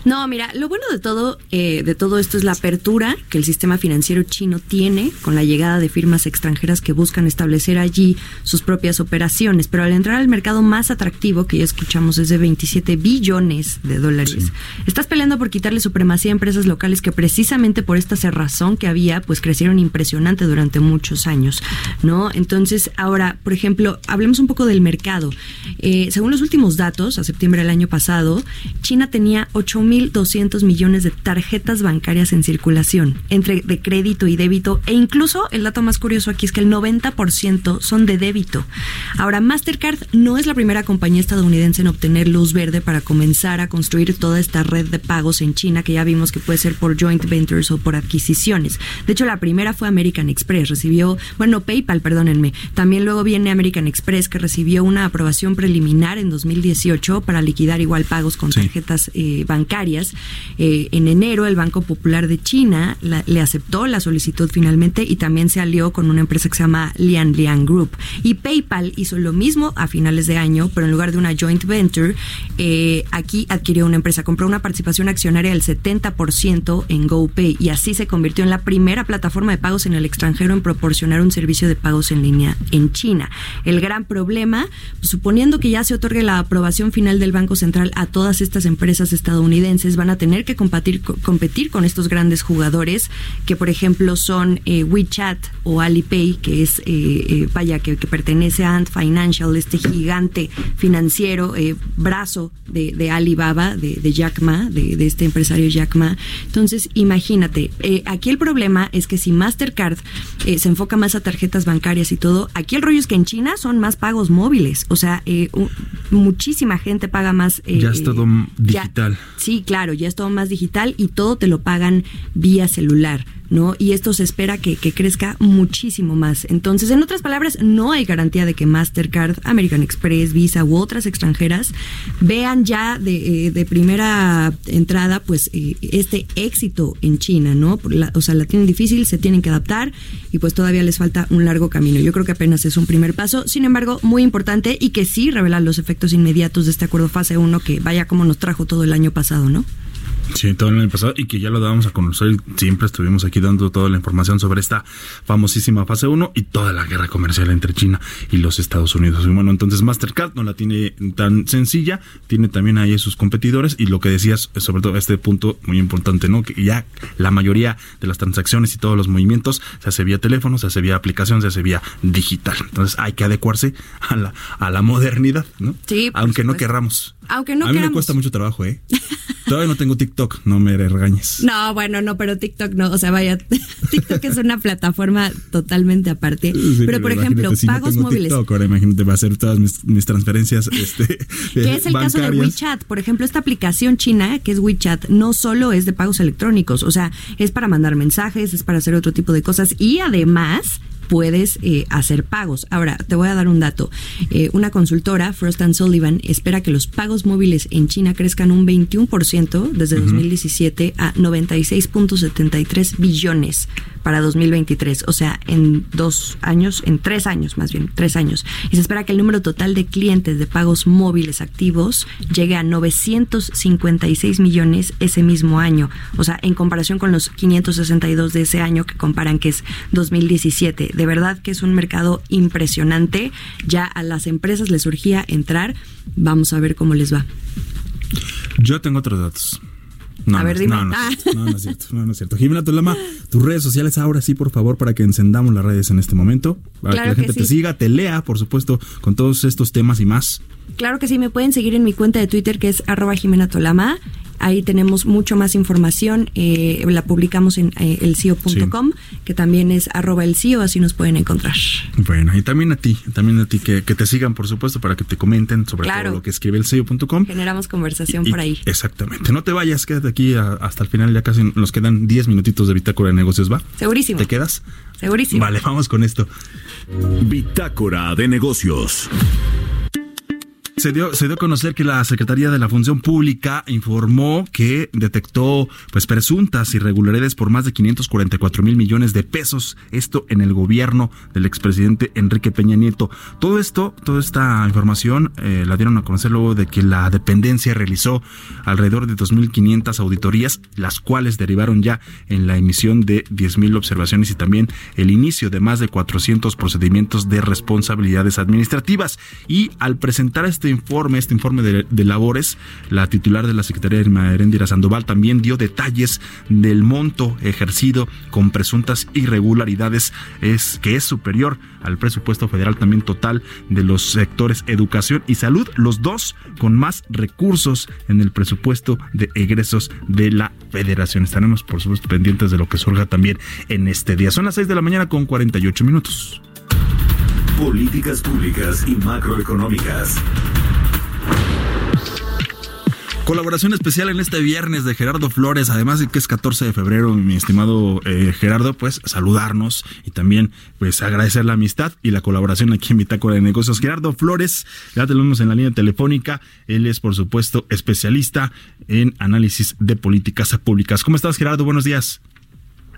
No, mira, lo bueno de todo, eh, de todo esto es la apertura que el sistema financiero chino tiene con la llegada de firmas extranjeras que buscan establecer allí sus propias operaciones, pero al entrar al mercado más atractivo, que ya escuchamos es de 27 billones de dólares, estás peleando por quitarle supremacía a empresas locales que precisamente por esta cerrazón que había, pues pues, crecieron impresionante durante muchos años, ¿no? Entonces, ahora, por ejemplo, hablemos un poco del mercado. Eh, según los últimos datos, a septiembre del año pasado, China tenía 8.200 millones de tarjetas bancarias en circulación, entre de crédito y débito, e incluso el dato más curioso aquí es que el 90% son de débito. Ahora, Mastercard no es la primera compañía estadounidense en obtener luz verde para comenzar a construir toda esta red de pagos en China, que ya vimos que puede ser por joint ventures o por adquisiciones. De hecho, la primera fue American Express, recibió, bueno, PayPal, perdónenme. También luego viene American Express, que recibió una aprobación preliminar en 2018 para liquidar igual pagos con tarjetas eh, bancarias. Eh, en enero, el Banco Popular de China le aceptó la solicitud finalmente y también se alió con una empresa que se llama Lian Lian Group. Y PayPal hizo lo mismo a finales de año, pero en lugar de una joint venture, eh, aquí adquirió una empresa, compró una participación accionaria del 70% en GoPay y así se convirtió en la primera plataforma de pagos en el extranjero en proporcionar un servicio de pagos en línea en China. El gran problema, suponiendo que ya se otorgue la aprobación final del Banco Central a todas estas empresas estadounidenses, van a tener que competir, competir con estos grandes jugadores, que por ejemplo son eh, WeChat o Alipay, que es, eh, eh, vaya, que, pertenece a Ant Financial, este gigante financiero, brazo de, Alibaba, de, Jack Ma, de, de, este empresario Jack Ma. Entonces, imagínate, aquí el problema es que si Mastercard eh, se enfoca más a tarjetas bancarias y todo, aquí el rollo es que en China son más pagos móviles. O sea, eh, muchísima gente paga más. Eh, ya es todo digital. sí, claro, ya es todo más digital y todo te lo pagan vía celular. ¿No? Y esto se espera que, crezca muchísimo más. Entonces, en otras palabras, no hay garantía de que Mastercard, American Express, Visa u otras extranjeras vean ya de, eh, primera entrada, pues, eh, este éxito en China, ¿no? o sea, la tienen difícil, se tienen que adaptar y pues todavía les falta un largo camino. Yo creo que apenas es un primer paso, sin embargo, muy importante y que sí revela los efectos inmediatos de este acuerdo fase 1 que vaya como nos trajo todo el año pasado, ¿no? Sí, todo el año pasado y que ya lo dábamos a conocer. Siempre estuvimos aquí dando toda la información sobre esta famosísima fase 1 y toda la guerra comercial entre China y los Estados Unidos. Y bueno, entonces Mastercard no la tiene tan sencilla, tiene también ahí sus competidores y lo que decías, sobre todo este punto muy importante, ¿no? Que ya la mayoría de las transacciones y todos los movimientos se hace vía teléfono, se hace vía aplicación, se hace vía digital. Entonces hay que adecuarse a la, a la modernidad, ¿no? Sí. Aunque no querramos. Aunque no A mí me cuesta mucho trabajo, ¿eh? Todavía no tengo TikTok, no me regañes. No, bueno, no, pero TikTok no, o sea, vaya, [laughs] TikTok es una plataforma totalmente aparte. Sí, pero, por ejemplo, si no pagos tengo móviles. TikTok, ahora imagínate, va a hacer todas mis, mis transferencias [laughs] este, que es el caso de. WeChat. Por ejemplo, esta aplicación china, que es WeChat, no solo es de pagos electrónicos, o sea, es para mandar mensajes, es para hacer otro tipo de cosas y además puedes eh, hacer pagos. Ahora, te voy a dar un dato. Eh, una consultora, Frost and Sullivan, espera que los pagos móviles en China crezcan un 21% desde 2017 a 96.73 billones para 2023. O sea, en dos años, en tres años más bien, tres años. Y se espera que el número total de clientes de pagos móviles activos llegue a 956 millones ese mismo año. O sea, en comparación con los 562 de ese año que comparan que es 2017. De verdad que es un mercado impresionante. Ya a las empresas les surgía entrar. Vamos a ver cómo les va. Yo tengo otros datos. No, A ver, dime. No, no, Ah. es cierto, no, no es cierto. No, no es cierto. Jimena Tolama, [laughs] tus redes sociales ahora sí, por favor, para que encendamos las redes en este momento. Para Claro que la que gente te sí. siga, te lea, por supuesto, con todos estos temas y más. Claro que sí, me pueden seguir en mi cuenta de Twitter que es arroba Jimena Tolama. Ahí tenemos mucho más información. eh, la publicamos en eh, elcio.com, que también es arroba elcio, así nos pueden encontrar. Bueno, y también a ti, también a ti que, que te sigan, por supuesto, para que te comenten sobre Claro. todo lo que escribe el sello.com. Generamos conversación Y- por ahí. Exactamente. No te vayas, quédate aquí a- hasta el final. Ya casi nos quedan 10 minutitos de bitácora de negocios, ¿va? Segurísimo. ¿Te quedas? Segurísimo. Vale, vamos con esto. Bitácora de negocios. Se dio, se dio a conocer que la Secretaría de la Función Pública informó que detectó pues presuntas irregularidades por más de 544 mil millones de pesos, esto en el gobierno del expresidente Enrique Peña Nieto. Todo esto, toda esta información eh, la dieron a conocer luego de que la dependencia realizó alrededor de 2.500 auditorías, las cuales derivaron ya en la emisión de 10.000 observaciones y también el inicio de más de 400 procedimientos de responsabilidades administrativas. Y al presentar este informe, este informe de, labores, la titular de la Secretaría Irma Heréndira Sandoval también dio detalles del monto ejercido con presuntas irregularidades, es que es superior al presupuesto federal también total de los sectores educación y salud, los dos con más recursos en el presupuesto de egresos de la federación. Estaremos, por supuesto, pendientes de lo que surja también en este día. Son las 6 de la mañana con 48 minutos. Políticas públicas y macroeconómicas. Colaboración especial en este viernes de Gerardo Flores, además de que es 14 de febrero, mi estimado eh, Gerardo, pues saludarnos y también pues agradecer la amistad y la colaboración aquí en Bitácora de Negocios. Gerardo Flores, ya tenemos en la línea telefónica, él es por supuesto especialista en análisis de políticas públicas. ¿Cómo estás Gerardo? Buenos días.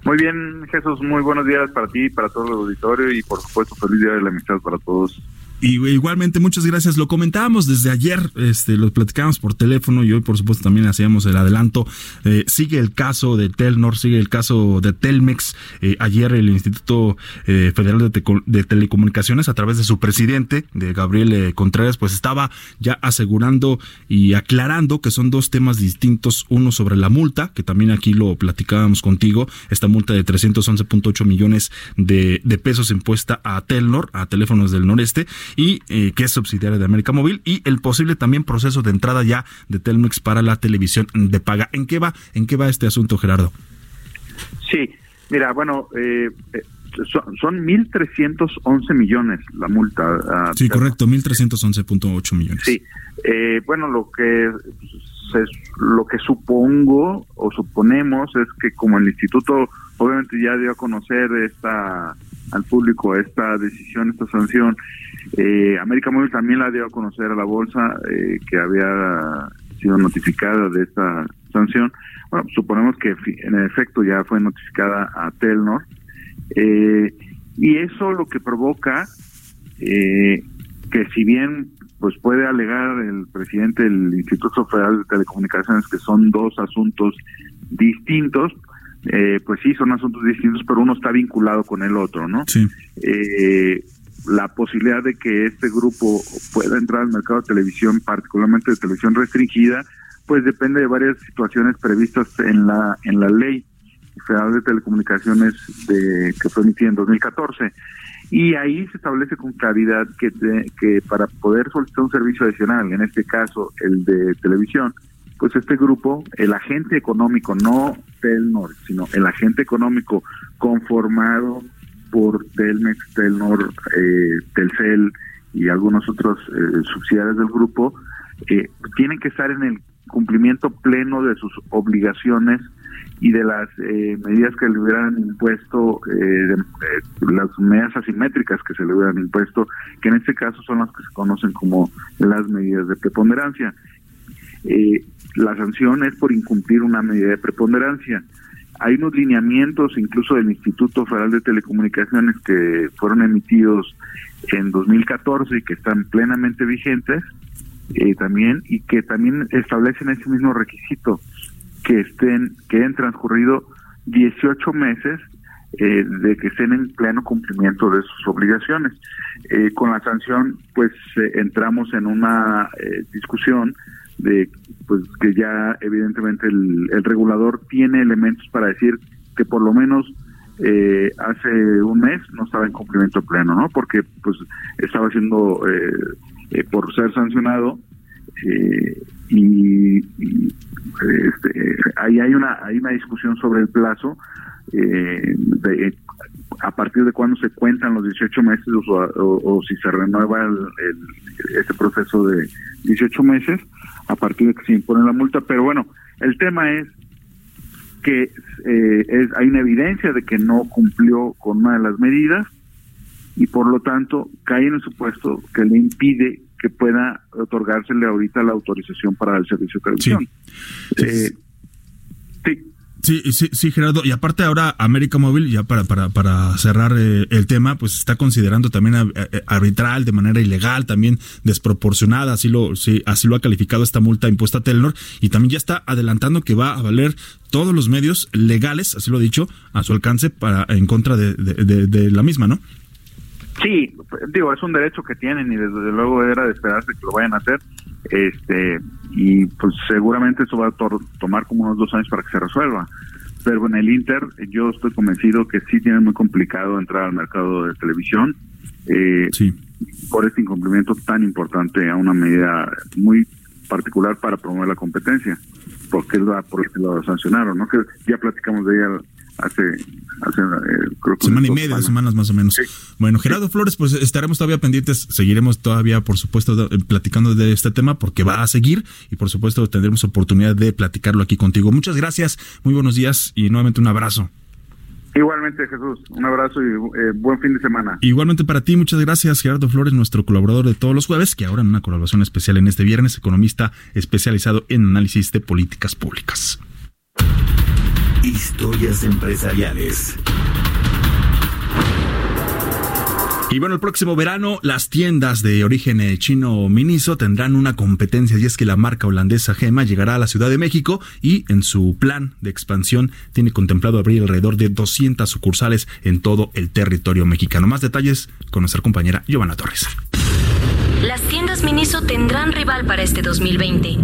Muy bien, Jesús, muy buenos días para ti, para todo el auditorio y por supuesto feliz día de la amistad para todos. Y igualmente, muchas gracias. Lo comentábamos desde ayer, este, lo platicábamos por teléfono y hoy, por supuesto, también hacíamos el adelanto. Eh, sigue el caso de Telnor, sigue el caso de Telmex. Eh, ayer el Instituto eh, Federal de, Teco- de Telecomunicaciones, a través de su presidente, de Gabriel Contreras, pues estaba ya asegurando y aclarando que son dos temas distintos. Uno sobre la multa, que también aquí lo platicábamos contigo, esta multa de 311.8 millones de, de pesos impuesta a Telnor, a teléfonos del noreste, y eh, que es subsidiaria de América Móvil, y el posible también proceso de entrada ya de Telmex para la televisión de paga. ¿En qué va, en qué va este asunto, Gerardo? Sí, mira, bueno, eh, eh, son, son 1.311 millones la multa. ah, Sí, correcto, 1.311.8 millones. Sí, eh, bueno, lo que se- lo que supongo o suponemos es que como el instituto obviamente ya dio a conocer esta al público esta decisión, esta sanción, eh, América Móvil también la dio a conocer a la bolsa eh, que había sido notificada de esta sanción. Bueno, suponemos que en efecto ya fue notificada a Telnor eh, y eso lo que provoca eh, que si bien pues puede alegar el presidente del Instituto Federal de Telecomunicaciones que son dos asuntos distintos, eh, pues sí, son asuntos distintos, pero uno está vinculado con el otro, ¿no? Sí. Eh, la posibilidad de que este grupo pueda entrar al mercado de televisión, particularmente de televisión restringida, pues depende de varias situaciones previstas en la en la ley federal de telecomunicaciones de, que fue emitida en 2014 y ahí se establece con claridad que, que para poder solicitar un servicio adicional, en este caso el de televisión, pues este grupo, el agente económico, no Telnor, sino el agente económico conformado por Telmex, Telnor, eh, Telcel y algunos otros eh, subsidiarios del grupo, eh, tienen que estar en el cumplimiento pleno de sus obligaciones y de las eh, medidas que le hubieran impuesto, eh, eh, las medidas asimétricas que se le hubieran impuesto, que en este caso son las que se conocen como las medidas de preponderancia. La sanción es por incumplir una medida de preponderancia. Hay unos lineamientos incluso del Instituto Federal de Telecomunicaciones que fueron emitidos en 2014 y que están plenamente vigentes también y que también establecen ese mismo requisito que estén que hayan transcurrido 18 meses eh, de que estén en pleno cumplimiento de sus obligaciones. Eh, con la sanción, pues eh, entramos en una discusión de pues que ya evidentemente el, el, regulador tiene elementos para decir que por lo menos hace un mes no estaba en cumplimiento pleno, ¿no? Porque pues estaba siendo por ser sancionado y, y este, ahí hay una hay una discusión sobre el plazo eh, de, a partir de cuándo se cuentan los 18 meses o, si se renueva el, este proceso de 18 meses a partir de que se impone la multa pero bueno el tema es que eh, es, hay una evidencia de que no cumplió con una de las medidas y por lo tanto cae en el supuesto que le impide que pueda otorgársele ahorita la autorización para el servicio de televisión. Sí. Eh, sí. Sí, sí, Gerardo. Y aparte ahora América Móvil, ya para, para, para cerrar eh, el tema, pues está considerando también eh, arbitral de manera ilegal, también desproporcionada, así lo, sí, así lo ha calificado esta multa impuesta a Telenor, y también ya está adelantando que va a valer todos los medios legales, así lo ha dicho, a su alcance para en contra de, de la misma, ¿no? Sí, digo, es un derecho que tienen y desde luego era de esperarse que lo vayan a hacer. Este, y pues seguramente eso va a tomar como unos dos años para que se resuelva. Pero en el Inter, yo estoy convencido que sí tiene muy complicado entrar al mercado de televisión. Eh, sí. Por este incumplimiento tan importante a una medida muy particular para promover la competencia, porque es la por que lo sancionaron, ¿no? Que ya platicamos de ella hace, hace eh, creo que semana y media, dos semanas más o menos. Bueno, Gerardo Flores, pues estaremos todavía pendientes, seguiremos todavía, por supuesto, platicando de este tema porque va a seguir y por supuesto tendremos oportunidad de platicarlo aquí contigo. Muchas gracias, muy buenos días y nuevamente un abrazo. Igualmente, Jesús, un abrazo y eh, buen fin de semana. Igualmente para ti, muchas gracias, Gerardo Flores, nuestro colaborador de todos los jueves, que ahora en una colaboración especial en este viernes, economista especializado en análisis de políticas públicas. Historias empresariales. Y bueno, el próximo verano las tiendas de origen eh, chino Miniso tendrán una competencia y es que la marca holandesa Gema llegará a la Ciudad de México y en su plan de expansión tiene contemplado abrir alrededor de 200 sucursales en todo el territorio mexicano. Más detalles con nuestra compañera Giovanna Torres. Las tiendas Miniso tendrán rival para este 2020.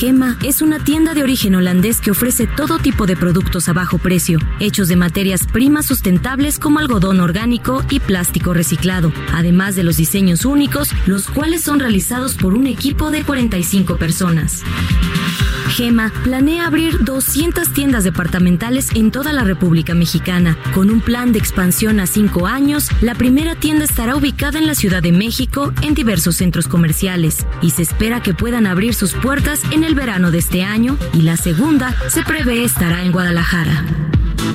Gema es una tienda de origen holandés que ofrece todo tipo de productos a bajo precio, hechos de materias primas sustentables como algodón orgánico y plástico reciclado, además de los diseños únicos, los cuales son realizados por un equipo de 45 personas. Gema planea abrir 200 tiendas departamentales en toda la República Mexicana. Con un plan de expansión a cinco años, la primera tienda estará ubicada en la Ciudad de México en diversos centros comerciales y se espera que puedan abrir sus puertas en el verano de este año y la segunda se prevé estará en Guadalajara.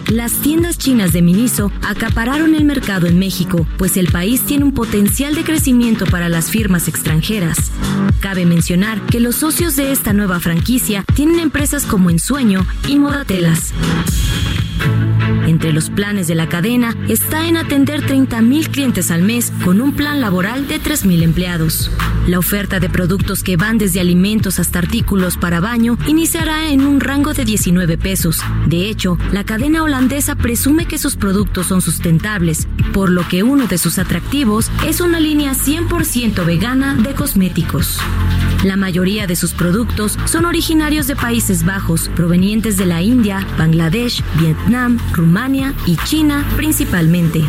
Las tiendas chinas de Miniso acapararon el mercado en México, pues el país tiene un potencial de crecimiento para las firmas extranjeras. Cabe mencionar que los socios de esta nueva franquicia tienen empresas como Ensueño y Modatelas. Entre los planes de la cadena está en atender 30.000 clientes al mes con un plan laboral de 3.000 empleados. La oferta de productos que van desde alimentos hasta artículos para baño iniciará en un rango de 19 pesos. De hecho, la cadena holandesa presume que sus productos son sustentables, por lo que uno de sus atractivos es una línea 100% vegana de cosméticos. La mayoría de sus productos son originarios de Países Bajos, provenientes de la India, Bangladesh, Vietnam, Rumania y China principalmente.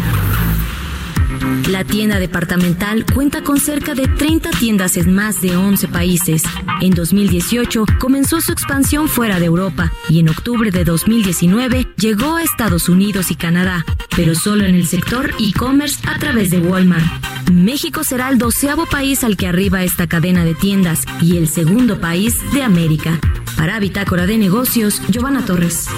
La tienda departamental cuenta con cerca de 30 tiendas en más de 11 países. En 2018 comenzó su expansión fuera de Europa y en octubre de 2019 llegó a Estados Unidos y Canadá, pero solo en el sector e-commerce a través de Walmart. México será el doceavo país al que arriba esta cadena de tiendas y el segundo país de América. Para Bitácora de Negocios, Giovanna Torres.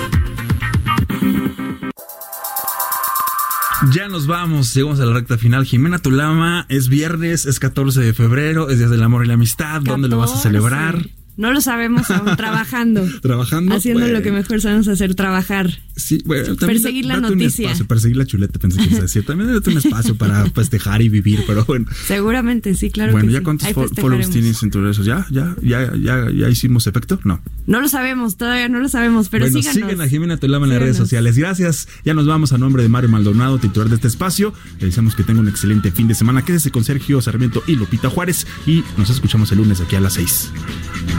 Ya nos vamos, llegamos a la recta final. Jimena Tulama, es viernes, es 14 de febrero, es Día del Amor y la Amistad. ¿Dónde lo vas a celebrar? No lo sabemos aún, [laughs] trabajando. ¿Trabajando? Haciendo lo que mejor sabemos hacer, trabajar. Sí, bueno, perseguir la noticia. perseguir la chuleta, pensé que decía. También date un espacio para [laughs] festejar y vivir, pero bueno. Seguramente, sí, claro. Bueno, que ¿ya sí. cuántos followers tienes en tus redes? ¿Ya, ya, ya, ya, ya hicimos efecto? No. No lo sabemos, todavía no lo sabemos, pero bueno, síganos. sigan a Jimena Tolama en las redes sociales. Gracias. Ya nos vamos a nombre de Mario Maldonado, titular de este espacio. Le deseamos que tenga un excelente fin de semana. Quédese con Sergio Sarmiento y Lupita Juárez y nos escuchamos el lunes aquí a las 6.